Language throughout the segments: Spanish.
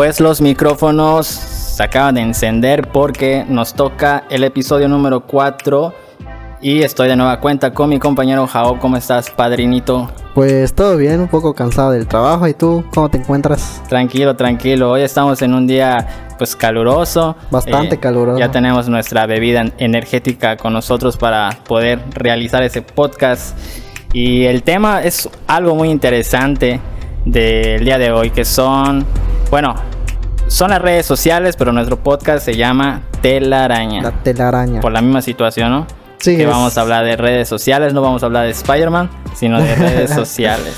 Pues los micrófonos se acaban de encender porque nos toca el episodio número 4 y estoy de nueva cuenta con mi compañero Jao. ¿Cómo estás, padrinito? Pues todo bien, un poco cansado del trabajo. ¿Y tú cómo te encuentras? Tranquilo, tranquilo. Hoy estamos en un día pues caluroso. Bastante Eh, caluroso. Ya tenemos nuestra bebida energética con nosotros para poder realizar ese podcast. Y el tema es algo muy interesante del día de hoy, que son, bueno, son las redes sociales, pero nuestro podcast se llama Telaraña. La telaraña. Por la misma situación, ¿no? Sí, que es- vamos a hablar de redes sociales, no vamos a hablar de Spider-Man, sino de redes sociales.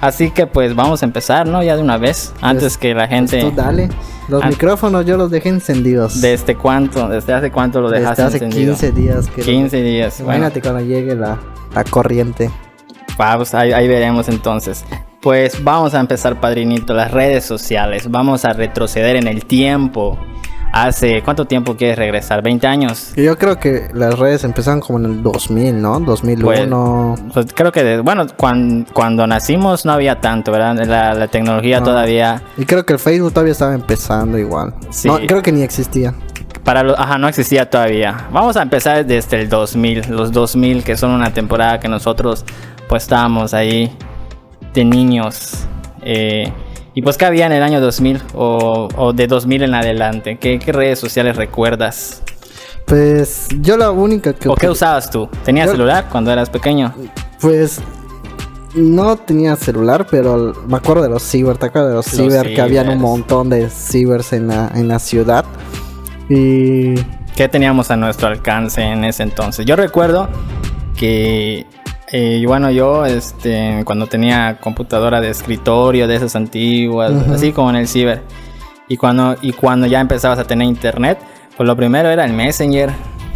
Así que pues vamos a empezar, ¿no? Ya de una vez, antes que la gente... Pues tú dale. Los micrófonos yo los dejé encendidos. ¿Desde cuánto? ¿Desde hace cuánto lo Desde dejaste hace encendido? 15 días. Que los- 15 días. Bueno, Imagínate cuando llegue la, la corriente. vamos, ahí, ahí veremos entonces. Pues vamos a empezar, padrinito, las redes sociales. Vamos a retroceder en el tiempo. Hace, ¿cuánto tiempo quieres regresar? ¿20 años? Yo creo que las redes empezaron como en el 2000, ¿no? 2001. Pues creo que, de- bueno, cuan- cuando nacimos no había tanto, ¿verdad? La, la tecnología No. todavía... Y creo que el Facebook todavía estaba empezando igual. Sí. No, creo que ni existía. Para los, ajá, no existía todavía. Vamos a empezar desde el 2000, los 2000 que son una temporada que nosotros pues estábamos ahí de niños. Eh, y pues qué había en el año 2000 o, o de 2000 en adelante. ¿Qué, qué redes sociales recuerdas? Pues yo la única que... ¿O qué usabas tú? ¿Tenías Yo- celular cuando eras pequeño? Pues no tenía celular, pero me acuerdo de los ciber, ¿te acuerdas de los, Los ciber? Que habían un montón de cibers en la, en la ciudad. Y ¿Qué teníamos a nuestro alcance en ese entonces? Yo recuerdo que, eh, bueno, yo este, cuando tenía computadora de escritorio, de esas antiguas, Ujú. así como en el ciber, y cuando, y cuando ya empezabas a tener internet, pues lo primero era el Messenger.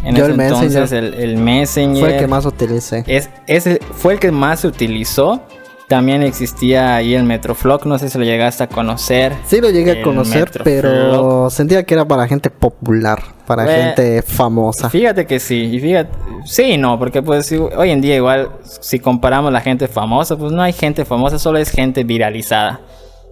En Yo ese el entonces Messenger. el, el Messenger fue el que más utilicé. es, ese fue el que más se utilizó. También existía ahí el Metroflog, no sé si lo llegaste a conocer. Sí lo llegué a conocer, Metroflog. pero sentía que era para gente popular, para Pues, gente famosa. Fíjate que sí, y fíjate, sí y no, porque pues hoy en día igual si comparamos la gente famosa, pues no hay gente famosa, solo es gente viralizada.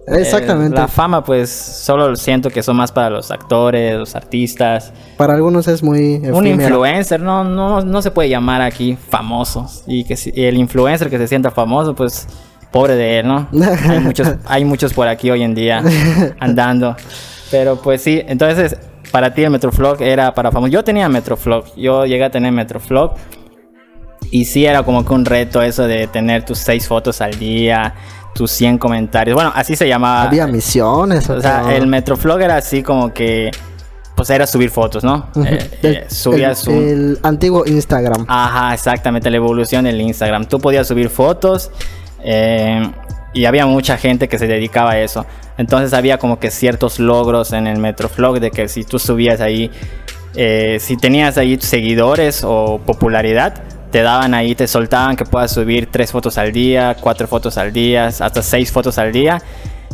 Exactamente. Eh, la fama pues solo siento que son más para los actores, los artistas. Para algunos es muy Un influencer no, no, no se puede llamar aquí famoso. Y que si- y el influencer que se sienta famoso, pues pobre de él, ¿no? hay, muchos, hay muchos por aquí hoy en día andando. Pero pues sí, entonces para ti el Metroflog era para famosos. Yo tenía Metroflog, yo llegué a tener Metroflog. Y sí era como que un reto eso de tener tus seis fotos al día, tus 100 comentarios. Bueno, así se llamaba. Había misiones. O sea, el Metroflog era así como que... Pues era subir fotos, ¿no? Ujú. Eh, El- eh, subías el, un... el antiguo Instagram. Ajá, exactamente, la evolución del Instagram. Tú podías subir fotos eh, y había mucha gente que se dedicaba a eso. Entonces había como que ciertos logros en el Metroflog de que si tú subías ahí, eh, si tenías ahí seguidores o popularidad, te daban ahí, te soltaban que puedas subir tres fotos al día, cuatro fotos al día, hasta seis fotos al día,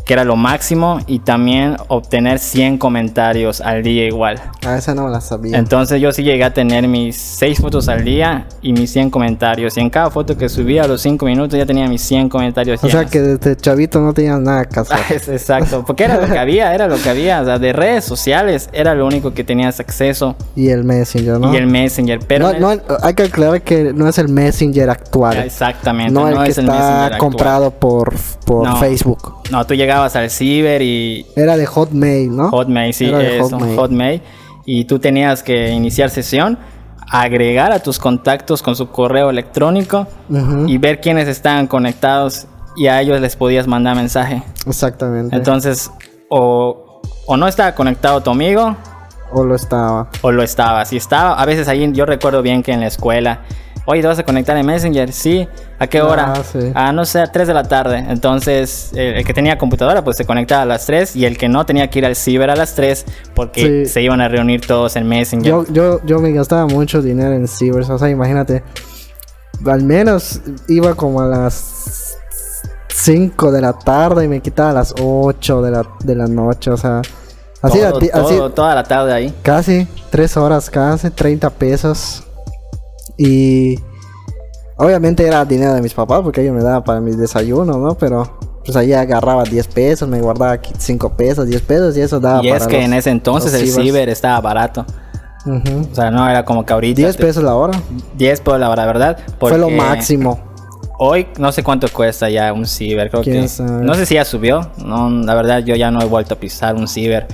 que era lo máximo, y también obtener 100 comentarios al día igual. A esa no la sabía. Entonces yo sí llegué a tener mis 6 fotos al día y mis 100 comentarios. Y en cada foto que subía a los 5 minutos ya tenía mis 100 comentarios. o sea llenos. que desde chavito no tenías nada que hacer. Exacto, porque era lo que había, era lo que había. O sea, de redes sociales era lo único que tenías acceso. y el Messenger, ¿no? Y el Messenger, pero... no, no, hay que aclarar que no es el Messenger actual. Exactamente, no el que es el está Messenger actual. comprado por, por No. Facebook. No, tú llegabas al ciber y Era de Hotmail, ¿no? Hotmail, sí, eso, Hotmail. Hotmail. Y tú tenías que iniciar sesión, agregar a tus contactos con su correo electrónico y ver quiénes estaban conectados y a ellos les podías mandar mensaje. Exactamente. Entonces, o, o no estaba conectado tu amigo o lo estaba. o lo estaba. Si estaba, a veces ahí yo recuerdo bien que en la escuela, oye, ¿te vas a conectar en Messenger? Sí, ¿a qué hora? Ah, sí. A no sé, a 3 de la tarde. Entonces, el, el que tenía computadora, pues se conectaba a las 3 y el que no tenía que ir al ciber a las 3 porque Sí. se iban a reunir todos en Messenger. Yo, yo, yo me gastaba mucho dinero en cibers. O sea, imagínate. Al menos iba como a las 5 de la tarde y me quitaba a las 8 de la, de la noche. O sea, así, todo, así- todo- toda la tarde ahí. casi 3 horas, casi 30 pesos. Y obviamente era dinero de mis papás porque ellos me daban para mis desayunos, ¿no? Pero pues ahí agarraba 10 pesos, me guardaba 5 pesos, 10 pesos y eso daba Y es que los- en ese entonces el cibers. ciber estaba barato. O sea, no era como que ahorita. 10 te- pesos la hora. 10 por la hora, ¿verdad? Fue lo máximo. Hoy no sé cuánto cuesta ya un ciber. Creo ¿Quién que. sabe? No sé si ya subió. No, la verdad, yo ya no he vuelto a pisar un ciber.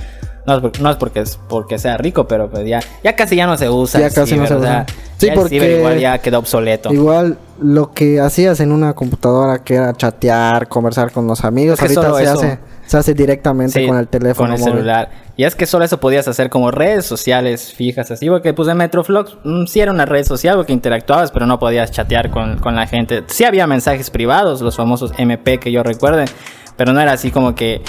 No es, por- no es porque, es porque sea rico, pero pues ya, ya casi ya no se usa. Ya casi no se o sea, usa. Sí, ya el ciber porque- igual ya quedó obsoleto. Igual lo que hacías en una computadora que era chatear, conversar con los amigos, Es que ahorita se eso- hace, se hace directamente Sí, con el teléfono. Con el móvil. celular. Y es que solo eso podías hacer como redes sociales fijas, así, porque pues en Metroflog mm, sí era una red social porque interactuabas, pero no podías chatear con, con la gente. Sí había mensajes privados, los famosos MP que yo recuerde, pero no era así como que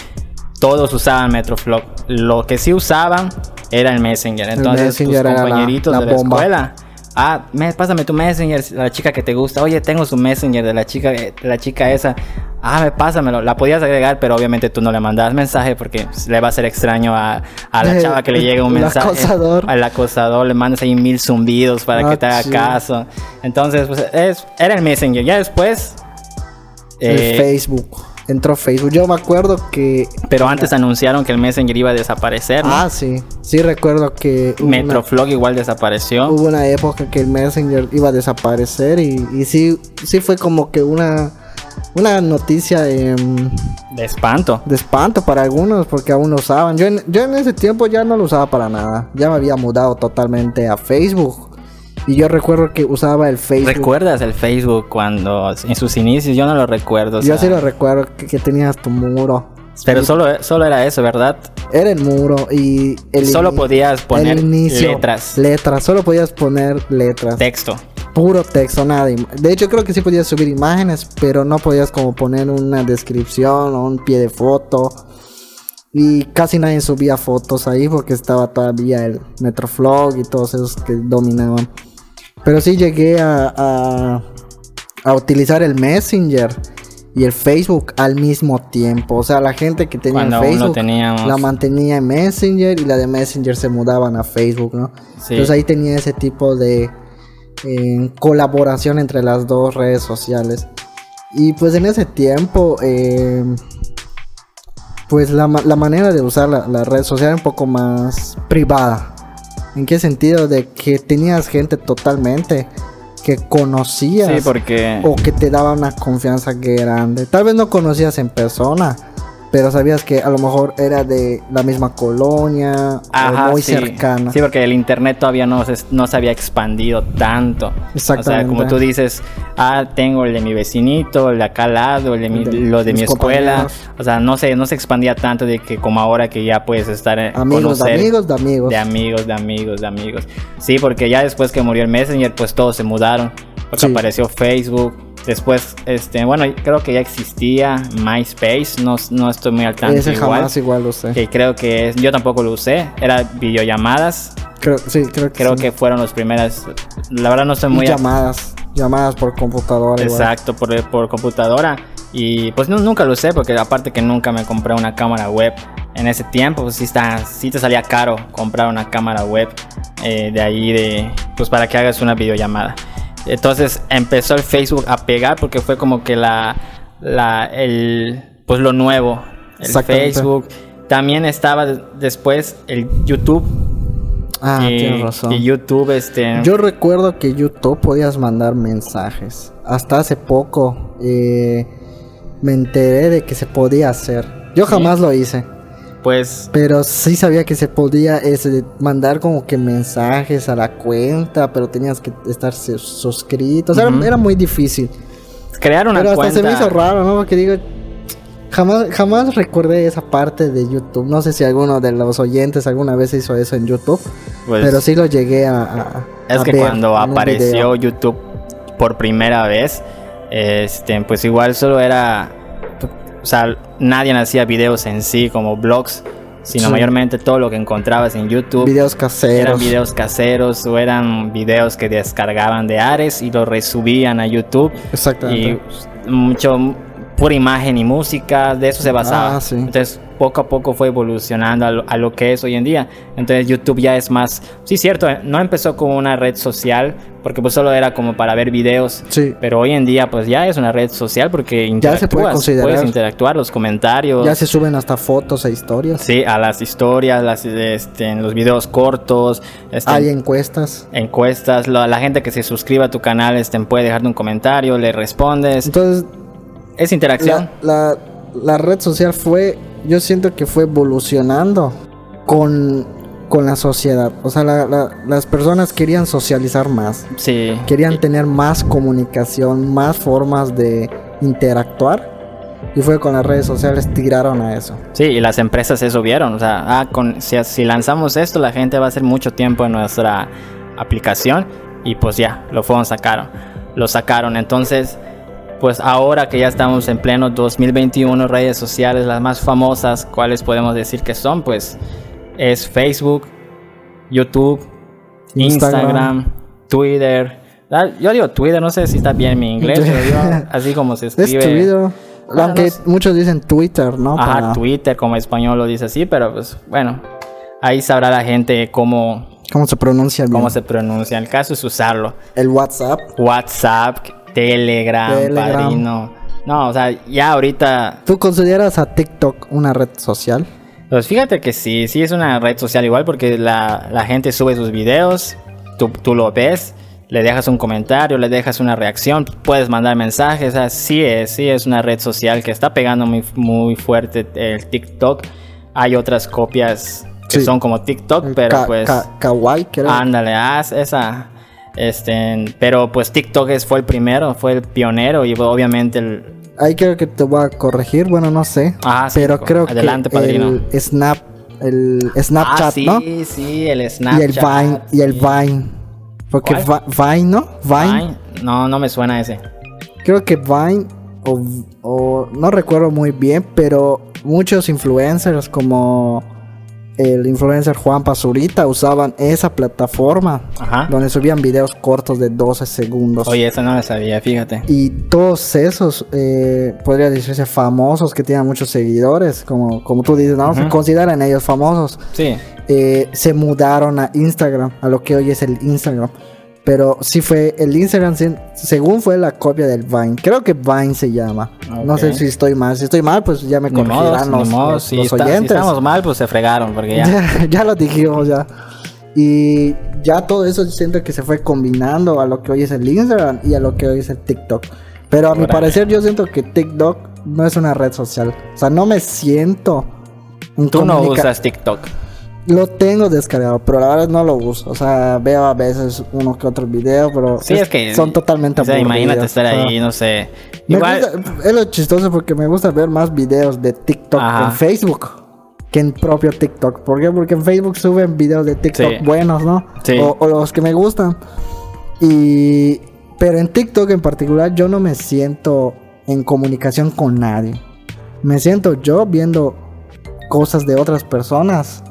todos usaban Metroflog. Lo que sí usaban era el Messenger. Entonces Messenger tus era la- compañeritos la de la bomba. escuela. Ah, me, pásame tu Messenger, la chica que te gusta. Oye, tengo su Messenger de la chica, de la chica esa. Ah, me pásamelo. La podías agregar, pero obviamente tú no le mandabas mensaje porque le va a ser extraño a, a la Eh, chava que le llegue un el mensaje. acosador. Al acosador le mandas ahí mil zumbidos para Ah, que te haga sí. caso. Entonces, pues es, era el Messenger. Ya después. El eh, Facebook. Entró Facebook. Yo me acuerdo que. pero antes anunciaron que el Messenger iba a desaparecer. ¿no? Ah, sí. Sí recuerdo que. una- Metroflog igual desapareció. Hubo una época que el Messenger iba a desaparecer y, y sí, sí fue como que una, una noticia em, De espanto. de espanto para algunos porque aún lo usaban. Yo en, yo en ese tiempo ya no lo usaba para nada. Ya me había mudado totalmente a Facebook. Y yo recuerdo que usaba el Facebook. ¿Recuerdas el Facebook cuando en sus inicios? Yo no lo recuerdo. o yo sí lo recuerdo que, que tenías tu muro. Pero solo, solo era eso, ¿verdad? Era el muro y el Solo podías poner el inicio, letras. Letras, solo podías poner letras. Texto. puro texto, nada. De hecho, creo que sí podías subir imágenes, pero no podías como poner una descripción o un pie de foto. Y casi nadie subía fotos ahí porque estaba todavía el Metroflog y todos esos que dominaban. Pero sí llegué a, a, a utilizar el Messenger y el Facebook al mismo tiempo. O sea, la gente que tenía Cuando el Facebook teníamos. la mantenía en Messenger y la de Messenger se mudaban a Facebook, ¿no? Sí. Entonces ahí tenía ese tipo de eh, colaboración entre las dos redes sociales. Y pues en ese tiempo, eh, pues la, la manera de usar la, la red social era un poco más privada. ¿En qué sentido? De que tenías gente totalmente que conocías Sí, porque. o que te daba una confianza grande. Tal vez no conocías en persona, pero sabías que a lo mejor era de la misma colonia Ajá, o muy sí. cercana. Sí, porque el internet todavía no se, no se había expandido tanto. O sea, Exactamente. como tú dices, ah, tengo el de mi vecinito, el de acá al lado, el de mi, de lo de mi escuela. compañeros. O sea, no se, no se expandía tanto de que como ahora que ya puedes estar en Amigos de amigos de amigos. de amigos, de amigos, de amigos. Sí, porque ya después que murió el Messenger, pues todos se mudaron. Porque Sí. apareció Facebook. Después, este, bueno, creo que ya existía MySpace. No, no estoy muy al tanto Ese igual. jamás igual lo sé. Que creo que es, yo tampoco lo usé. Era videollamadas. Creo, sí, creo que Creo sí. que fueron los primeras. La verdad no estoy muy llamadas, llamadas por computadora. Exacto, por, por computadora. Y pues no, nunca lo usé porque aparte que nunca me compré una cámara web. En ese tiempo pues sí, está, sí te salía caro comprar una cámara web eh, de ahí de pues para que hagas una videollamada. Entonces empezó el Facebook a pegar porque fue como que la, la el pues lo nuevo, el. Facebook. También estaba de- después el YouTube. Ah, y, tienes razón. y YouTube este Yo recuerdo que YouTube podías mandar mensajes. Hasta hace poco eh, me enteré de que se podía hacer. Yo Sí. jamás lo hice. Pues Pero sí sabía que se podía ese, mandar como que mensajes a la cuenta, pero tenías que estar su- suscrito. O sea, era- muy difícil. crear una pero hasta cuenta se me hizo raro, ¿no? Porque digo, jamás, jamás recordé esa parte de YouTube. No sé si alguno de los oyentes alguna vez hizo eso en YouTube, pues, pero sí lo llegué a... a- Es a que ver cuando apareció. YouTube por primera vez, este, pues igual solo era, o sea, nadie hacía videos en sí como blogs, sino Sí. mayormente todo lo que encontrabas en YouTube videos caseros. eran videos caseros o eran videos que descargaban de Ares y los resubían a YouTube y Exactamente. mucho pura imagen y música, de eso se basaba. Ah, sí. Entonces, poco a poco fue evolucionando a lo, a lo que es hoy en día. Entonces, YouTube ya es más, sí, cierto, eh, no empezó como una red social, porque pues solo era como para ver videos, Sí. pero hoy en día pues ya es una red social porque Ya se puede considerar. puedes interactuar, los comentarios. Ya se suben hasta fotos e historias. Sí, a las historias, las, este, los videos cortos, este, Hay encuestas. encuestas, la, la gente que se suscriba a tu canal este, puede dejarte un comentario, le respondes. Entonces, Es interacción. la, la, la red social fue, yo siento que fue evolucionando con, con la sociedad. O sea, la- la- las personas querían socializar más, Sí. querían tener más comunicación, más formas de interactuar. Y fue con las redes sociales tiraron a eso. Sí, y las empresas eso vieron. O sea, ah, con, si, si lanzamos esto, la gente va a hacer mucho tiempo en nuestra aplicación. Y pues ya, lo fueron, sacaron. Lo sacaron. Entonces, pues ahora que ya estamos en pleno 2021, redes sociales, las más famosas, ¿cuáles podemos decir que son? Pues es Facebook, YouTube, Instagram. Instagram, Twitter. Ah, Yo digo Twitter, no sé si está bien mi inglés, pero yo así como se Es escribe. Twitter. Bueno, Aunque no sé. muchos dicen Twitter, ¿no? Ajá, Para- Twitter como español lo dice así, pero pues bueno, ahí sabrá la gente cómo, ¿Cómo se pronuncia bien? cómo se pronuncia. El caso es usarlo. El WhatsApp. WhatsApp, Telegram, Telegram. Padrino. No, o sea, ya ahorita, ¿Tú consideras a TikTok una red social? pues fíjate que sí, sí es una red social igual porque la, la gente sube sus videos, tú, tú lo ves, le dejas un comentario, le dejas una reacción, puedes mandar mensajes, o sea, sí es, sí es una red social que está pegando muy, muy fuerte el TikTok. Hay otras copias que Sí. son como TikTok, pero pues... ka- kawaii, creo. Ándale, haz esa. Este, pero pues TikTok fue el primero, fue el pionero y obviamente el... Ahí creo que te voy a corregir, bueno, no sé. Ah, sí, pero creo adelante, que padrino. el Snap, el Snapchat, ah, sí, ¿no? sí, el Y Snapchat. el Vine, y el Vine. Porque Vine, ¿no? Vine. Vine. No, no me suena ese. Creo que Vine, o, o no recuerdo muy bien, pero muchos influencers como el influencer Juan Pazurita usaban esa plataforma Ajá. donde subían videos cortos de 12 segundos. Oye, eso no lo sabía, fíjate. Y todos esos, eh, podría decirse famosos que tienen muchos seguidores, como, como tú dices, ¿no? Se consideran ellos famosos. Sí. eh, se mudaron a Instagram, a lo que hoy es el Instagram. Pero sí fue el Instagram, según fue la copia del Vine. Creo que Vine se llama. No sé si estoy mal. Si estoy mal, pues ya me corregirán los, Si, los está- si oyentes. estamos mal, pues se fregaron, porque ya. Ya, ya lo dijimos ya. Y ya todo eso siento que se fue combinando a lo que hoy es el Instagram y a lo que hoy es el TikTok. Pero a mi parecer yo siento que TikTok no es una red social. O sea, no me siento... en Tú no usas TikTok. Lo tengo descargado, pero la verdad no lo uso. O sea, veo a veces uno que otro video, pero Sí, es, que. son totalmente O sea, imagínate estar O sea, ahí, no sé. Igual. gusta- es lo chistoso porque me gusta ver más videos de TikTok Ajá. en Facebook que en propio TikTok. ¿Por qué? Porque en Facebook suben videos de TikTok Sí. buenos, ¿no? Sí. O, o los que me gustan. Y pero en TikTok en particular yo no me siento en comunicación con nadie. Me siento yo viendo cosas de otras personas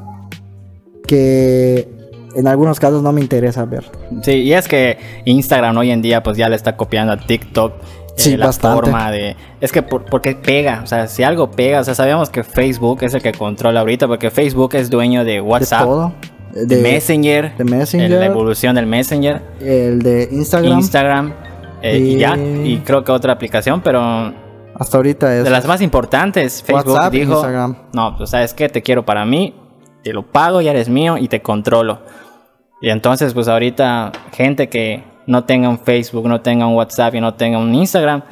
que en algunos casos no me interesa ver. Sí, y es que Instagram hoy en día pues ya le está copiando a TikTok. eh, Sí, la bastante. forma de... Es que por- porque pega, o sea, si algo pega, o sea, sabemos que Facebook es el que controla ahorita porque Facebook es dueño de De WhatsApp, todo. de, Messenger, de Messenger. la evolución del Messenger, El de Instagram. Instagram, eh, y... Y- ya, y creo que otra aplicación, pero hasta ahorita es. de las más importantes, Facebook WhatsApp, dijo, Instagram. no, pues sabes qué, te quiero para mí, te lo pago, ya eres mío y te controlo. Y entonces, pues ahorita, gente que no tenga un Facebook, no tenga un WhatsApp y no tenga un Instagram,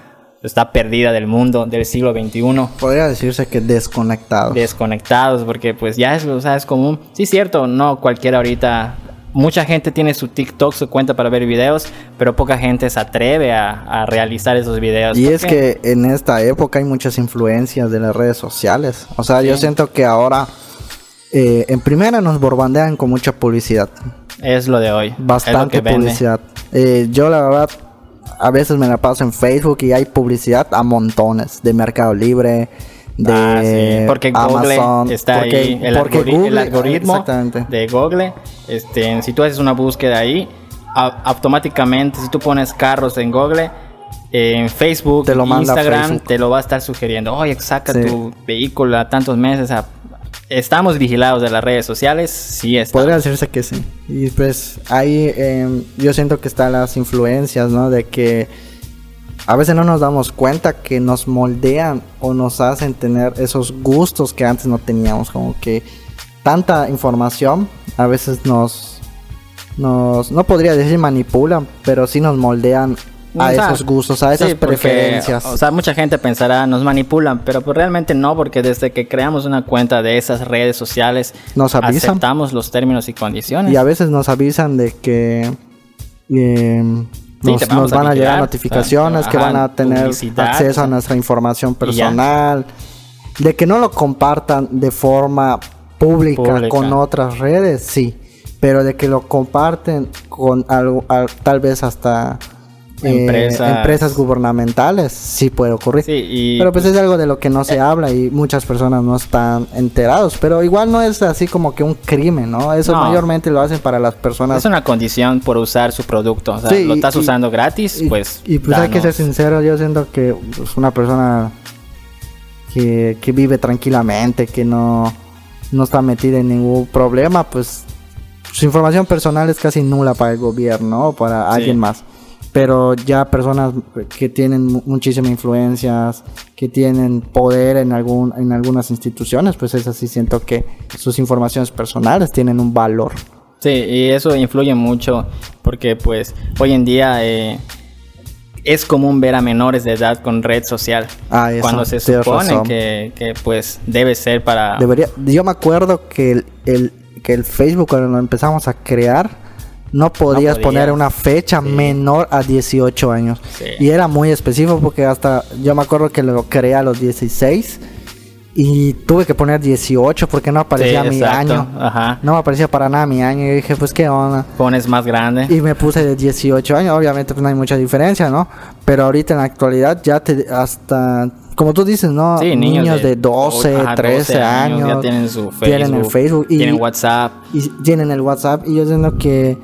está perdida del mundo del siglo XXI, Podría decirse que desconectado. desconectados, porque pues ya es, o sea, es común. Sí, cierto, no cualquiera ahorita. Mucha gente tiene su TikTok, su cuenta para ver videos, pero poca gente se atreve a, a realizar esos videos. y ¿Por es qué? que en esta época hay muchas influencias de las redes sociales. O sea, yo siento que ahora, eh, en primera, nos borbandean con mucha publicidad. es lo de hoy. Bastante publicidad. Eh, yo, la verdad, a veces me la paso en Facebook y hay publicidad a montones de Mercado Libre. De Ah, sí, porque Google Amazon, está porque- ahí, el, porque algori- el Google- algoritmo de Google, este, si tú haces una búsqueda ahí, a- automáticamente si tú pones carros en Google, en Facebook, Te lo Instagram, Facebook. te lo va a estar sugiriendo. Oye, saca Sí. tu vehículo a tantos meses. a- Estamos vigilados de las redes sociales, sí estamos. Podría decirse que sí. Y pues ahí eh, yo siento que están las influencias, ¿no? De que a veces no nos damos cuenta que nos moldean o nos hacen tener esos gustos que antes no teníamos. Como que tanta información a veces nos, nos no podría decir manipulan, pero sí nos moldean a O sea, esos gustos, a esas sí, porque, preferencias. O sea, mucha gente pensará, nos manipulan, pero pues realmente no, porque desde que creamos una cuenta de esas redes sociales, Nos avisan. aceptamos los términos y condiciones. Y a veces nos avisan de que eh, nos, van a llegar notificaciones, o sea, que van a tener acceso o a nuestra información personal, de que no lo compartan de forma pública, Pública. con otras redes, sí, pero de que lo comparten con algo, al- tal vez hasta eh, Empresas. gubernamentales, sí puede ocurrir. Sí, y Pero pues es algo de lo que no se habla y muchas personas no están enterados. Pero igual no es así como que un crimen, ¿no? Eso No. mayormente lo hacen para las personas. es una condición por usar su producto. O sea, Sí, lo estás y- usando gratis, pues. y pues hay que ser sincero, yo siento que pues, una persona que, que vive tranquilamente, que no, no está metida en ningún problema, pues su información personal es casi nula para el gobierno o para alguien más. Pero ya personas que tienen mu- muchísimas influencias, que tienen poder en, algún, en algunas instituciones, pues es así, siento que sus informaciones personales tienen un valor. Sí, y eso influye mucho porque pues hoy en día eh, es común ver a menores de edad con red social. Ah, eso, cuando se supone que, que, pues debe ser para... Debería, yo me acuerdo que el, el- que el Facebook cuando lo empezamos a crear no podías poner una fecha Sí. menor a 18 años. Sí. Y era muy específico porque hasta yo me acuerdo que lo creé a los 16 y tuve que poner 18 porque no aparecía Sí, mi exacto. año. Ajá. No me aparecía para nada mi año y dije, pues qué onda. Pones más grande. Y me puse de 18 años, obviamente pues no hay mucha diferencia, ¿no? Pero ahorita en la actualidad ya te hasta como tú dices, ¿no? Sí, niños, de, 12, ajá, 13 12 años, Ya tienen su Facebook. tienen el Facebook y, tienen WhatsApp. y tienen el WhatsApp y yo siento que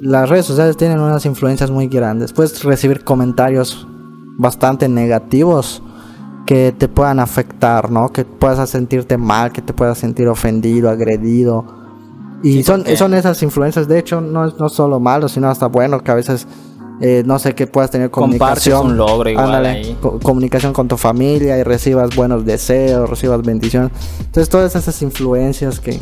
las redes sociales tienen unas influencias muy grandes. Puedes recibir comentarios bastante negativos que te puedan afectar, ¿no? Que puedas sentirte mal, que te puedas sentir ofendido, agredido. Y Sí, son, porque- son esas influencias, de hecho, no es no solo malo, sino hasta bueno, que a veces, eh, no sé, que puedas tener Compartes comunicación. un logro igual ándale, ahí. co- comunicación con tu familia y recibas buenos deseos, recibas bendiciones. Entonces, todas esas influencias que,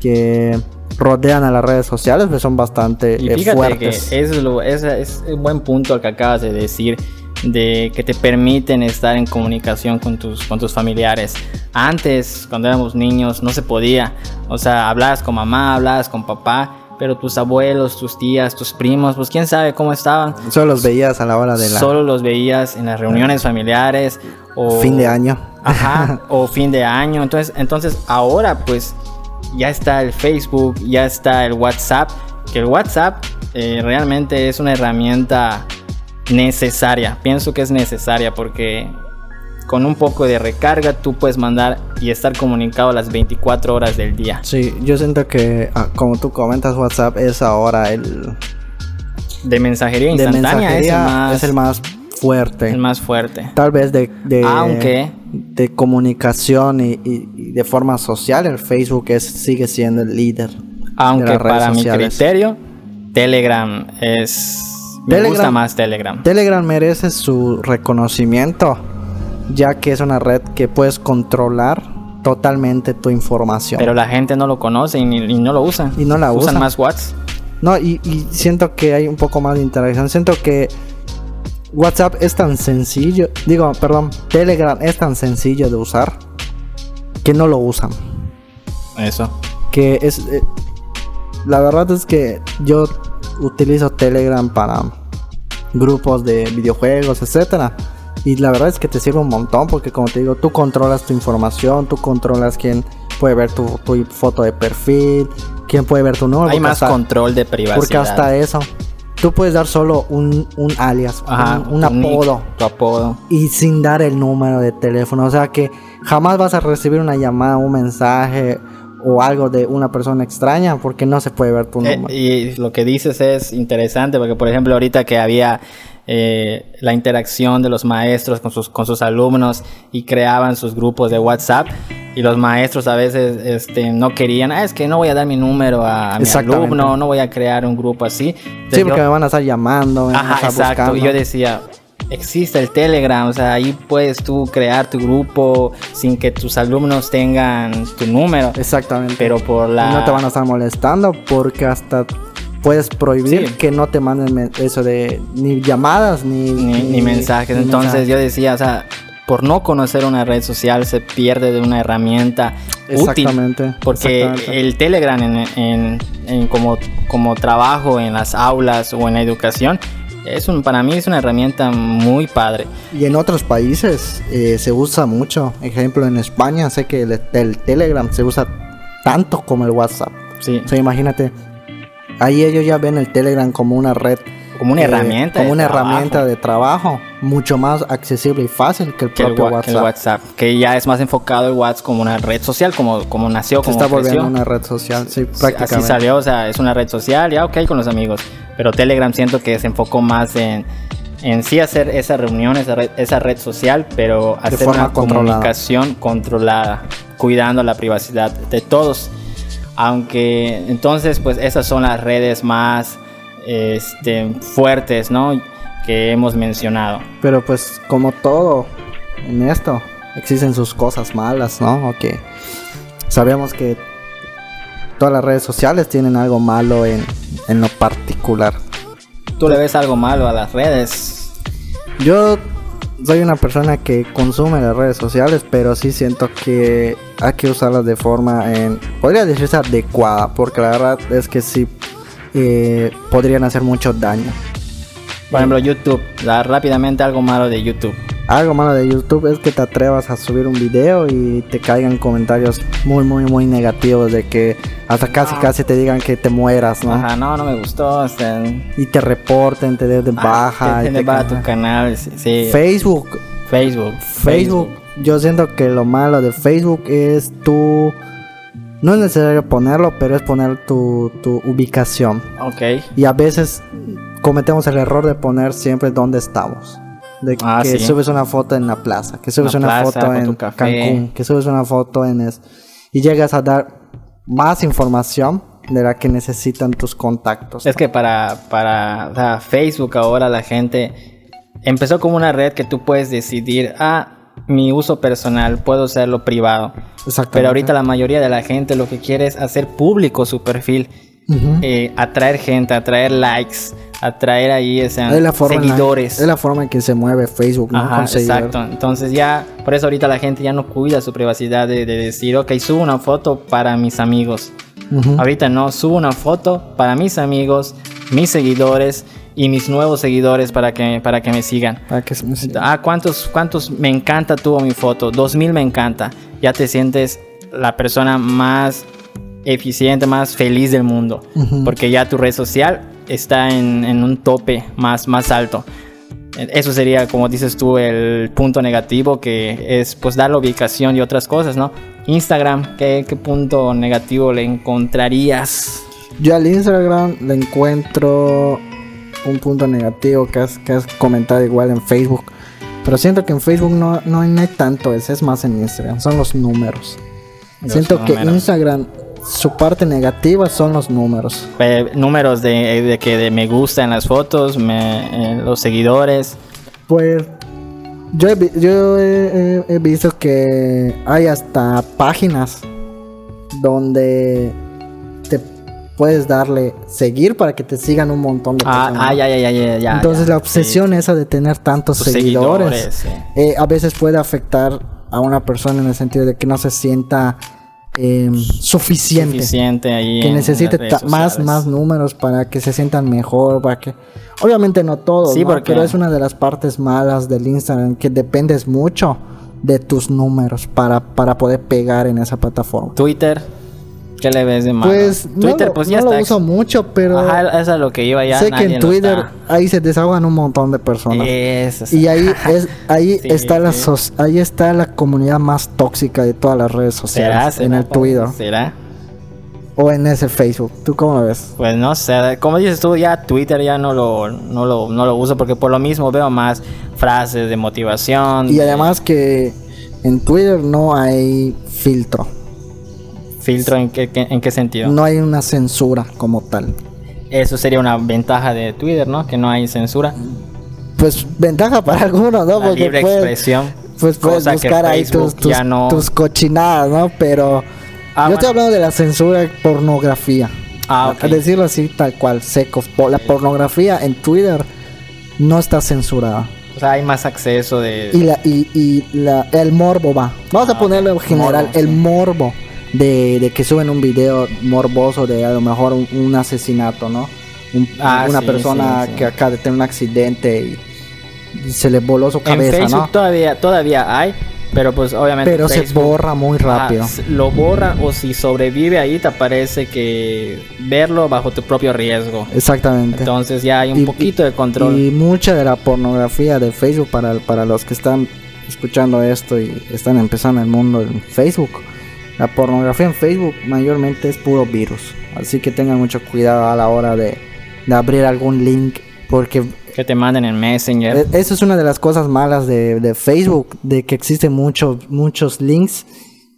que rodean a las redes sociales pues son bastante Y eh, fíjate fuertes. que es, lo, es, es un buen punto el que acabas de decir de que te permiten estar en comunicación con tus, con tus familiares. Antes, cuando éramos niños, no se podía. O sea, hablabas con mamá, hablabas con papá, pero tus abuelos, tus tías, tus primos, pues quién sabe cómo estaban. Solo los veías a la hora de la Solo los veías en las reuniones familiares o fin de año. Ajá, o fin de año. Entonces, entonces ahora pues ya está el Facebook, ya está el WhatsApp. Que el WhatsApp eh, realmente es una herramienta necesaria. Pienso que es necesaria porque con un poco de recarga tú puedes mandar y estar comunicado las 24 horas del día. Sí, yo siento que, ah, como tú comentas, WhatsApp es ahora el De mensajería de instantánea mensajería, es, el más, es el más fuerte. el más fuerte. Tal vez de, de, Aunque- de comunicación y, y- y de forma social, el Facebook es, sigue siendo el líder. de Aunque las redes para mi criterio, Telegram es... Me Telegram- gusta más Telegram. Telegram merece su reconocimiento, ya que es una red que puedes controlar totalmente tu información. Pero la gente no lo conoce y, ni- y no lo usa. Y no la Usan usa. más WhatsApp. No, y, y siento que hay un poco más de interacción. Siento que WhatsApp es tan sencillo. Digo, perdón, Telegram es tan sencillo de usar que no lo usan. Eso. Que es. eh, la verdad es que yo utilizo Telegram para grupos de videojuegos, etcétera. Y la verdad es que te sirve un montón porque como te digo, tú controlas tu información, tú controlas quién puede ver tu, tu foto de perfil, quién puede ver tu número. Hay más hasta- control de privacidad. porque hasta eso, tú puedes dar solo un, un alias, Ajá, un, un tu nick, apodo, tu apodo. y sin dar el número de teléfono. O sea que jamás vas a recibir una llamada, un mensaje o algo de una persona extraña porque no se puede ver tu Eh, número. y lo que dices es interesante porque, por ejemplo, ahorita que había eh, la interacción de los maestros con sus, con sus alumnos y creaban sus grupos de WhatsApp y los maestros a veces este, no querían, ah, es que no voy a dar mi número a, mi alumno, no voy a crear un grupo así. sí, porque me van a estar llamando, ajá, exacto. Y yo decía, existe el Telegram, o sea, ahí puedes tú crear tu grupo sin que tus alumnos tengan tu número. Exactamente. Pero por la... no te van a estar molestando porque hasta puedes prohibir que no te manden eso de ni llamadas ni, ni, mensajes. Entonces yo decía, o sea, por no conocer una red social se pierde de una herramienta exactamente, útil. Porque el Telegram en, en, como, como trabajo en las aulas o en la educación es un, para mí es una herramienta muy padre. Y en otros países eh, se usa mucho. Ejemplo, en España sé que el, el, Telegram se usa tanto como el WhatsApp. Sí. O sea, imagínate, ahí ellos ya ven el Telegram como una red. Como una eh, herramienta. Como una herramienta de trabajo. Mucho más accesible y fácil que el propio WhatsApp. Que, el WhatsApp. que ya es más enfocado el WhatsApp como una red social, como, como nació, se como está volviendo una red social, sí, prácticamente. Así salió, o sea, es una red social, ya ok con los amigos. Pero Telegram siento que se enfocó más en, en sí hacer esa reunión, esa red, esa red social, pero hacer una comunicación controlada, cuidando la privacidad de todos. Aunque entonces, pues esas son las redes más este, fuertes, ¿no? Que hemos mencionado. Pero pues como todo en esto, existen sus cosas malas, ¿no? Ok. Sabemos que todas las redes sociales tienen algo malo en, en lo particular. ¿Tú le ves algo malo a las redes? Yo soy una persona que consume las redes sociales, pero sí siento que hay que usarlas de forma, en, podría decirse adecuada, porque la verdad es que sí eh, podrían hacer mucho daño. Por ejemplo, YouTube, rápidamente algo malo de YouTube. Algo malo de YouTube es que te atrevas a subir un video y te caigan comentarios muy, muy, muy negativos de que hasta casi, casi te digan que te mueras, ¿no? Ajá, no, no me gustó. Y te reporten, te den de baja. Te, te, tu canal, sí. Facebook. Facebook. Facebook. Yo siento que lo malo de Facebook es tu... No es necesario ponerlo, pero es poner tu, tu ubicación. Ok. Y a veces cometemos el error de poner siempre dónde estamos. De ah, que subes una foto en la plaza, que subes una, foto en Cancún, que subes una foto en es y llegas a dar más información de la que necesitan tus contactos. Es que para, para Facebook ahora la gente empezó como una red que tú puedes decidir, ah, mi uso personal, puedo hacerlo privado. Pero ahorita la mayoría de la gente lo que quiere es hacer público su perfil, eh, atraer gente, atraer likes atraer ahí ese seguidores. es la forma en que se mueve Facebook, ¿no? exacto. Entonces ya, por eso ahorita la gente ya no cuida su privacidad de, decir, ok, subo una foto para mis amigos. Ahorita no, subo una foto para mis amigos, mis seguidores y mis nuevos seguidores para que, para que me sigan. Para que me sigan. Ah, ¿cuántos, ¿cuántos me encanta tuvo mi foto? 2000 me encanta. Ya te sientes la persona más eficiente, más feliz del mundo. Porque ya tu red social está en, un tope más, más alto. Eso sería, como dices tú, el punto negativo que es pues dar la ubicación y otras cosas, ¿no? Instagram, ¿qué, punto negativo le encontrarías? Yo al Instagram le encuentro un punto negativo que has, que has comentado igual en Facebook. Pero siento que en Facebook no, no hay tanto, es, es más en Instagram, son los números. siento que Instagram su parte negativa son los números. números de, que de me gusta en las fotos, me, eh, los seguidores. Pues yo, he, yo he, visto que hay hasta páginas donde puedes darle seguir para que te sigan un montón de ah, personas. Ah, ya, ya, ya, ya. Entonces la obsesión esa de tener tantos seguidores, eh, a veces puede afectar a una persona en el sentido de que no se sienta Em, suficiente. que necesite más, más números para que se sientan mejor, para que... Obviamente no todos, pero es una de las partes malas del Instagram, que dependes mucho de tus números para, para poder pegar en esa plataforma. Twitter. ¿Qué le ves de malo? Pues Twitter, pues ya no lo uso mucho, pero. Ajá, eso es lo que iba ya. Sé que en Twitter ahí se desahogan un montón de personas. y ahí es, ahí está la ahí está la comunidad más tóxica de todas las redes sociales. En el Twitter. ¿Será? o en ese Facebook. ¿Tú cómo lo ves? Pues no sé, como dices tú, ya Twitter ya no lo, no lo, no lo uso porque por lo mismo veo más frases de motivación. Y de- además que en Twitter no hay filtro. ¿Filtro en qué, en qué sentido? No hay una censura como tal. Eso sería una ventaja de Twitter, ¿no? Que no hay censura. Pues ventaja para algunos, ¿no? La Porque libre puedes, expresión. pues puedes buscar ahí tus, tus, no- tus cochinadas, ¿no? Pero Ah, yo estoy hablando de la censura de pornografía. Ah, A ok. decirlo así, tal cual, secos. Po- La pornografía en Twitter no está censurada. O sea, hay más acceso de... Y, la, y, y la, el morbo va. Vamos Ah, a ponerlo en general. Morbo, el sí. morbo de, de que suben un video morboso de a lo mejor un, un asesinato, ¿no? Un- Ah, una sí, persona sí, sí. que acaba de tener un accidente y, se le voló su en cabeza, Facebook ¿no? todavía, todavía hay, pero pues obviamente Pero se borra muy rápido. Ah, lo borra o si sobrevive ahí te aparece que verlo bajo tu propio riesgo. Exactamente. Entonces ya hay un Y- poquito de control. Y mucha de la pornografía de Facebook para, para los que están escuchando esto y están empezando el mundo en Facebook. La pornografía en Facebook mayormente es puro virus. Así que tengan mucho cuidado a la hora de, de abrir algún link. Porque que te manden en Messenger. e- eso es una de las cosas malas de, de Facebook. De que existen muchos, muchos links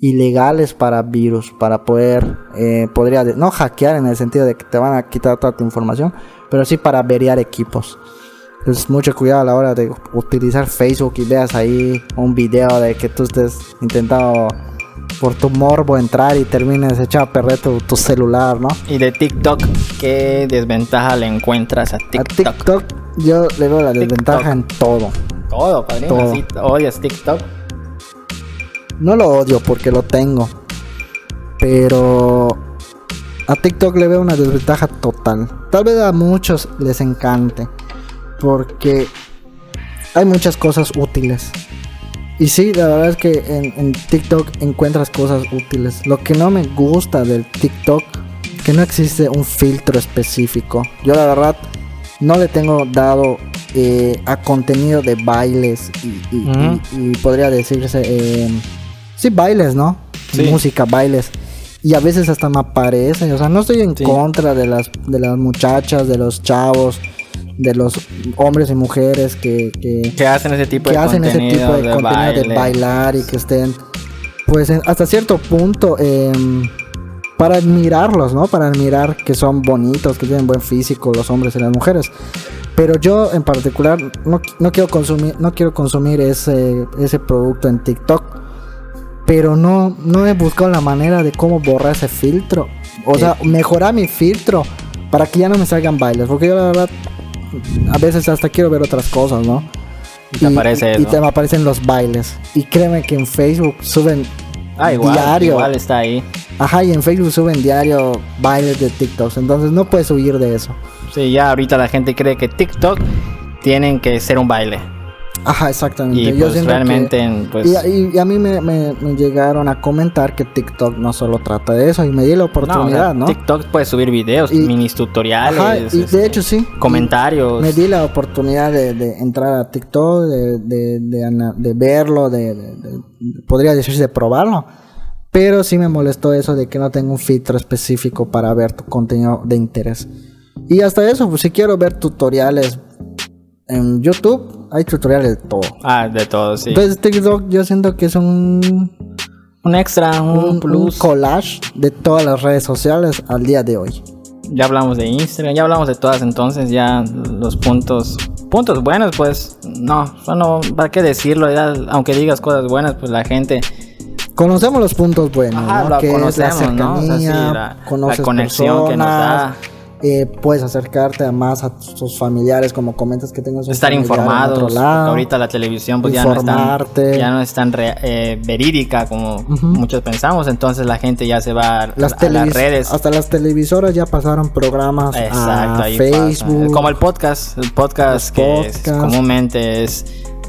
ilegales para virus. Para poder, eh, podría, no hackear en el sentido de que te van a quitar toda tu información. Pero sí para averiar equipos. Entonces, mucho cuidado a la hora de utilizar Facebook y veas ahí un video de que tú estés intentando por tu morbo entrar y termines echado a perder tu, tu celular, ¿no? Y de TikTok, ¿qué desventaja le encuentras a TikTok? A TikTok yo le veo la desventaja en todo. Todo, padrino. Todo. odias TikTok. No lo odio porque lo tengo. Pero a TikTok le veo una desventaja total. Tal vez a muchos les encante. Porque hay muchas cosas útiles. Y sí, la verdad es que en, en TikTok encuentras cosas útiles. Lo que no me gusta del TikTok, que no existe un filtro específico. Yo la verdad no le tengo dado eh, a contenido de bailes y, y- Ujú. y- y podría decirse, eh, sí, bailes, ¿no? Sí. Música, bailes. Y a veces hasta me aparece, o sea, no estoy en Sí. contra de las, de las muchachas, de los chavos, de los hombres y mujeres que, que, Que hacen ese tipo que de hacen ese tipo de, de, contenido de bailar y que estén, pues en- hasta cierto punto, em, para admirarlos, ¿no? Para admirar que son bonitos, que tienen buen físico los hombres y las mujeres. Pero yo en particular no, no quiero consumir, no quiero consumir ese, ese producto en TikTok. Pero no, no he buscado la manera de cómo borrar ese filtro. O sea, mejorar mi filtro para que ya no me salgan bailes. Porque yo la verdad, a veces hasta quiero ver otras cosas, ¿no? Y te aparece y eso. te me aparecen los bailes. Y créeme que en Facebook suben Ah, igual, diario. igual está ahí. Ajá, y en Facebook suben diario bailes de TikToks. Entonces no puedes huir de eso. Sí, ya ahorita la gente cree que TikTok tienen que ser un baile. Ajá, exactamente. Y Yo pues siento que- realmente, pues... Y, y- y a mí me, me- me llegaron a comentar que TikTok no solo trata de eso. Y me di la no, o sea, oportunidad, ¿no? TikTok puede subir videos, Y- mini tutoriales. Ajá, y este, de hecho sí. Comentarios. Me di la oportunidad de, de entrar a TikTok, de, de, de verlo, de- podría decirse de probarlo. Pero sí me molestó eso de que no tengo un filtro específico para ver tu contenido de interés. Y hasta eso, pues si quiero ver tutoriales en YouTube, hay tutoriales de todo. Ah, de todo, sí. Entonces TikTok yo siento que es un, un extra, un, un, un plus. collage de todas las redes sociales al día de hoy. ya hablamos de Instagram, ya hablamos de todas entonces, ya los puntos... Puntos buenos, pues, no, no, ¿para qué decirlo? Ya, aunque digas cosas buenas, pues la gente Conocemos los puntos buenos, Ajá, ¿no? lo que es la conocemos, ¿no? O sea, sí, cercanía, la- conexión que nos da. Eh, puedes acercarte a más a tus familiares, como comentas que tengas estar informados. lado. ahorita la televisión pues ya no es tan, ya no es tan re- eh, verídica como muchos pensamos. Entonces la gente ya se va a, las, a las televis- redes. hasta las televisoras ya pasaron programas Exacto, a ahí pasa. Facebook. Como el podcast. El podcast que es- comúnmente es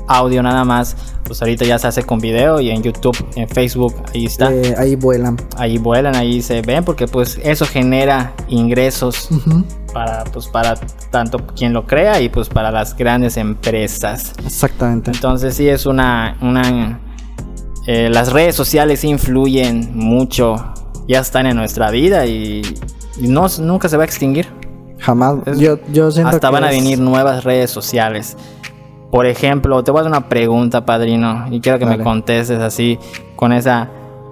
audio nada más. Pues ahorita ya se hace con video y en YouTube, en Facebook, ahí está. eh, ahí vuelan. Ahí vuelan, ahí se ven porque pues eso genera ingresos para pues para tanto quien lo crea y pues para las grandes empresas. Exactamente. Entonces sí es una... una eh, las redes sociales influyen mucho ya están en nuestra vida y, y no, nunca se va a extinguir. Jamás. Es- yo, yo siento Hasta que van a venir nuevas redes sociales. Por ejemplo, te voy a hacer una pregunta, padrino, y quiero que me contestes así, con esa,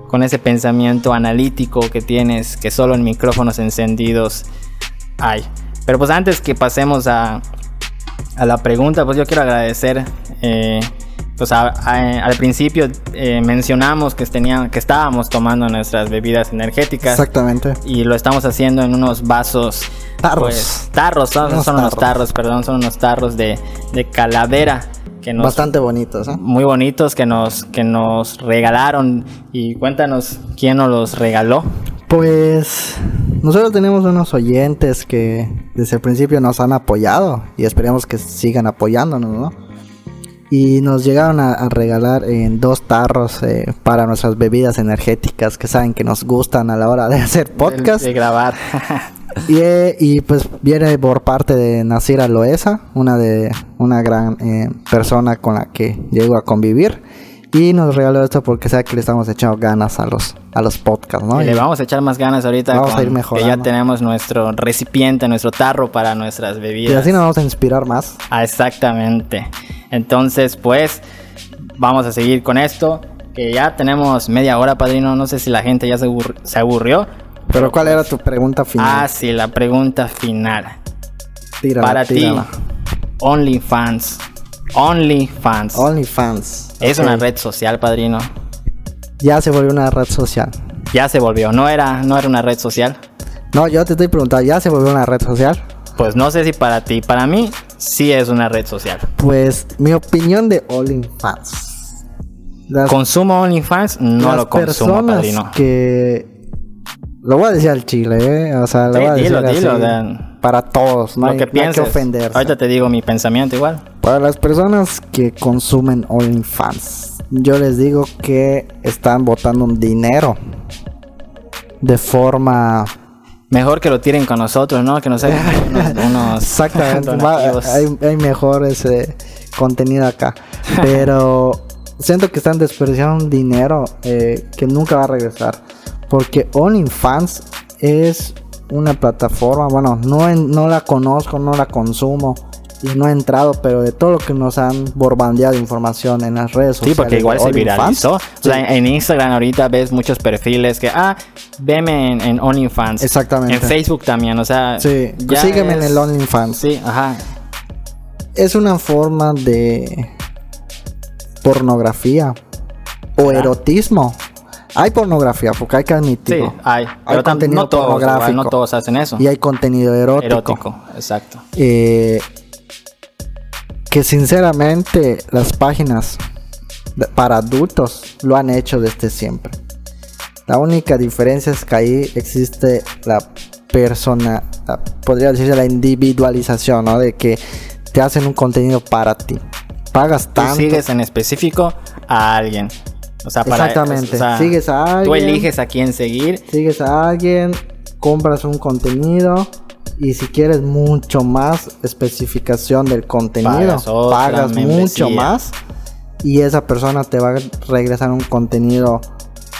con ese pensamiento analítico que tienes, que solo en micrófonos encendidos hay. Pero pues antes que pasemos a, a la pregunta, pues yo quiero agradecer. eh, pues a- a- al principio eh, mencionamos que, tenía, que estábamos tomando nuestras bebidas energéticas Exactamente. y lo estamos haciendo en unos vasos. Tarros. pues, tarros, son, Unos son unos tarros. tarros, perdón, son unos tarros de, de calavera que nos, Bastante bonitos, ¿eh? muy bonitos que nos, que nos regalaron. Y cuéntanos quién nos los regaló. Pues nosotros tenemos unos oyentes que desde el principio nos han apoyado y esperemos que sigan apoyándonos, ¿no? Y nos llegaron a, a regalar en dos tarros eh, para nuestras bebidas energéticas que saben que nos gustan a la hora de hacer podcast. De, de grabar. Y, eh, y, pues viene por parte de Nasira Loesa, una de una gran eh, persona con la que llego a convivir. Y nos regaló esto porque sabe que le estamos echando ganas a los, a los podcasts, ¿no? Y le Y- vamos a echar más ganas ahorita. Vamos a ir Que mejorando. ya tenemos nuestro recipiente, nuestro tarro para nuestras y bebidas. así nos vamos a inspirar más. Ah, exactamente. Entonces, pues, vamos a seguir con esto. Que ya tenemos media hora, padrino. No sé si la gente ya se, aburri- se aburrió. Pero ¿cuál era tu pregunta final? Ah, sí, la pregunta final. Tírala, Para ti, OnlyFans. OnlyFans. OnlyFans. Es una red social, padrino. Ya se volvió una red social. Ya se volvió. No era, no era una red social. No, yo te estoy preguntando, ¿ya se volvió una red social? Pues no sé si para ti. Para mí, sí es una red social. Pues mi opinión de OnlyFans. Las, ¿Consumo OnlyFans? No las lo consumo, personas padrino. que... Lo voy a decir al chile, ¿eh? O sea, lo Sí, voy a decir dilo, así dilo. Para todos, no lo hay, que no hay pienses. ofenderse. Ahorita te digo mi pensamiento igual. Para las personas que consumen OnlyFans, yo les digo que están botando un dinero de forma Mejor que lo tiren con nosotros, ¿no? Que nos hagan unos, unos Exactamente, va- hay, hay mejor ese contenido acá. Pero siento que están desperdiciando un dinero eh, que nunca va a regresar. Porque OnlyFans es una plataforma, bueno, no, en- no la conozco, no la consumo y no he entrado, pero de todo lo que nos han borbandeado de información en las redes Sí, sociales. porque igual se viralizó. O sea, en Instagram ahorita ves muchos perfiles que, ah, veme en, en OnlyFans. Exactamente. En Facebook también, o sea. Sí, ya sígueme en el OnlyFans. Sí, ajá. es una forma de pornografía o erotismo. Hay pornografía, porque hay que Sí, admitirlo. hay. Pero contenido no todos, pornográfico. no todos hacen eso. Y hay contenido erótico. Erótico, exacto. Eh, que sinceramente las páginas para adultos lo han hecho desde siempre. La única diferencia es que ahí existe la persona, la- podría decirse la individualización, ¿no? De que te hacen un contenido para ti. Pagas Tú tanto. sigues en específico a alguien. O sea, para, Exactamente. o sea, Sigues a Tú alguien. eliges a quién seguir. Sigues a alguien, compras un contenido y si quieres mucho más especificación del contenido, Pagas otra pagas membresía. mucho más y esa persona te va a regresar un contenido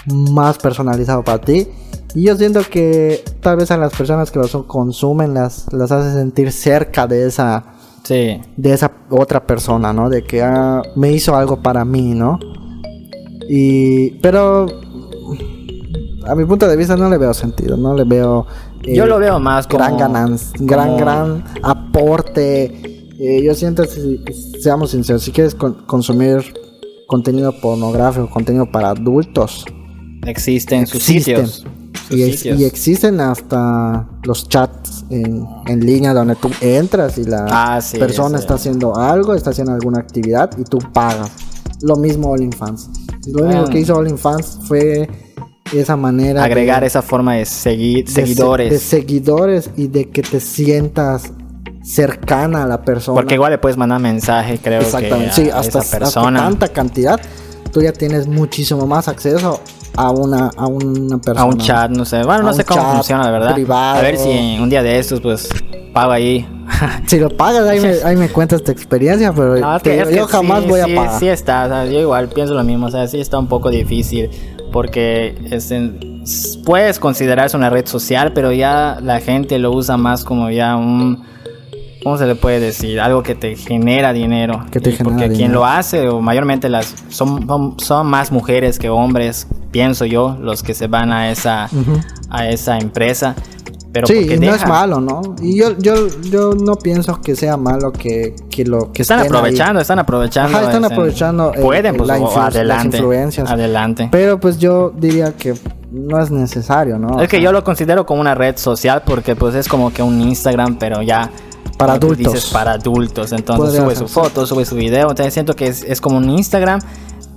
más personalizado para ti. Y yo siento que tal vez a las personas que lo consumen las, las hace sentir cerca de esa, Sí. de esa otra persona, ¿no? De que ah, me hizo algo para mí, ¿no? Y pero a mi punto de vista no le veo sentido, no le veo eh, Yo lo veo más como. gran ganancia, gran como- gran aporte. Eh, yo siento si seamos sinceros, si quieres con- consumir contenido pornográfico, contenido para adultos, Existen sus existen. sitios. sus Y, ex- sitios. y existen hasta los chats en, en línea donde tú entras y la Ah, sí, persona sí. está haciendo algo, está haciendo alguna actividad y tú pagas. Lo mismo OnlyFans. Lo único Ah. que hizo OnlyFans fue esa manera Agregar de, esa forma de seguir de se- seguidores. de seguidores y de que te sientas cercana a la persona. porque igual le puedes mandar mensaje, creo Exactamente, que a sí, hasta, esa hasta persona. tanta cantidad, tú ya tienes muchísimo más acceso a una, a una persona. a un chat, no sé. Bueno, A no sé cómo funciona, la verdad. privado. A ver si un día de estos, pues, pago ahí. Si lo pagas, ahí me, ahí me cuentas tu experiencia, pero No, te yo jamás sí, voy a pagar. Sí está, o sea, yo igual pienso lo mismo, o sea, sí está un poco difícil porque es en- puedes considerarse una red social, pero ya la gente lo usa más como ya un... ¿Cómo se le puede decir? Algo que te genera dinero. Que te genera Porque quien lo hace, o mayormente las son, son- más mujeres que hombres, pienso yo, los que se van a esa, a esa empresa. Pero sí, y no es malo, ¿no? Y yo, yo, yo no pienso que sea malo que, que lo que Están ahí. aprovechando, están aprovechando. Ajá, están aprovechando, eh, Pueden, pues, la las adelante. influencias. Adelante. Pero pues yo diría que no es necesario, ¿no? Es que yo lo considero como una red social porque pues es como que un Instagram, pero ya Para adultos. dices, para adultos. Entonces Podría sube su ser. foto, sube su video. Entonces siento que es, es como un Instagram.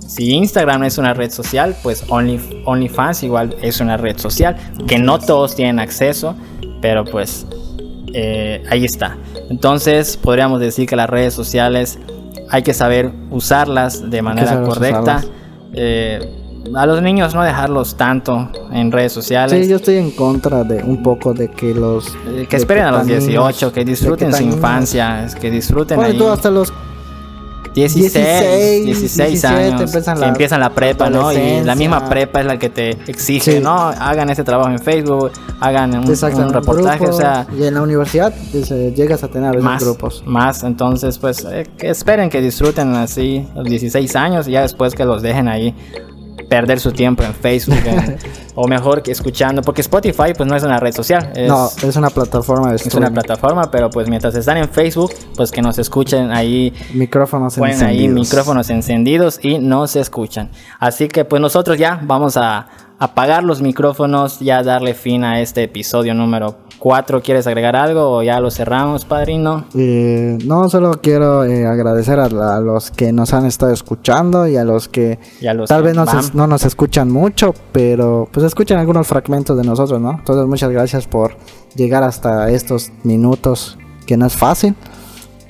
Si Instagram es una red social, pues Only, OnlyFans igual es una red social que no todos tienen acceso, pero pues eh, ahí está. Entonces podríamos decir que las redes sociales hay que saber usarlas de manera correcta. Eh, a los niños no dejarlos tanto en redes sociales. Sí, yo estoy en contra de un poco de que los... Eh, que esperen a los tan niños- 18, que disfruten su niños- infancia, que disfruten Ponle ahí. tú hasta los 16, 16, 16 17 años empiezan la empiezan la prepa, ¿no? Y la misma prepa es la que te exige, Sí. ¿no? Hagan ese trabajo en Facebook, hagan un, reportaje, o sea, y en la universidad llegas a tener a veces más, grupos. más. Entonces, pues, eh, que esperen que disfruten así los 16 años y ya después que los dejen ahí perder su tiempo en Facebook en- o mejor que escuchando, porque Spotify pues no es una red social, es, no, es una plataforma de es una plataforma, pero pues mientras están en Facebook, pues que nos escuchen ahí Micrófonos ponen ahí encendidos. micrófonos encendidos y no se escuchan. Así que pues nosotros ya vamos a apagar los micrófonos, ya darle fin a este episodio número 4. ¿Quieres agregar algo o ya lo cerramos, padrino? Eh, no, solo quiero eh, agradecer a, los que nos han estado escuchando y a los que Y a los tal que vez no, se- no nos escuchan mucho, pero pues escuchan algunos fragmentos de nosotros, ¿no? Entonces muchas gracias por llegar hasta estos minutos que no es fácil.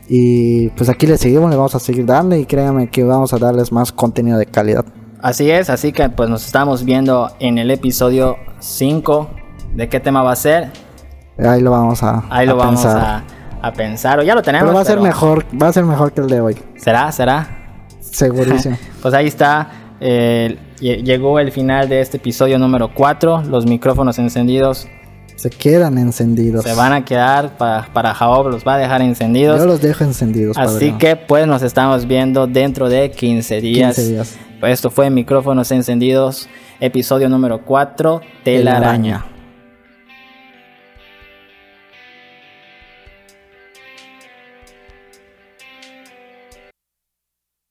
Y pues aquí les seguimos, le vamos a seguir dando y créanme que vamos a darles más contenido de calidad. Así es, así que pues nos estamos viendo en el episodio 5. ¿De qué tema va a ser? Ahí lo vamos a, Ahí lo a vamos pensar. a, a pensar. O ya lo tenemos. Pero va a ser pero- mejor, va a ser mejor que el de hoy, ¿Será? ¿Será? segurísimo. Pues ahí está. eh, lle- llegó el final de este episodio número 4. Los micrófonos encendidos Se quedan encendidos. se van a quedar para, para Jaob, los va a dejar encendidos. Yo los dejo encendidos. Así que pues nos estamos viendo dentro de 15 días. 15 días. Esto fue Micrófonos Encendidos, episodio número 4, Telaraña. Telaraña.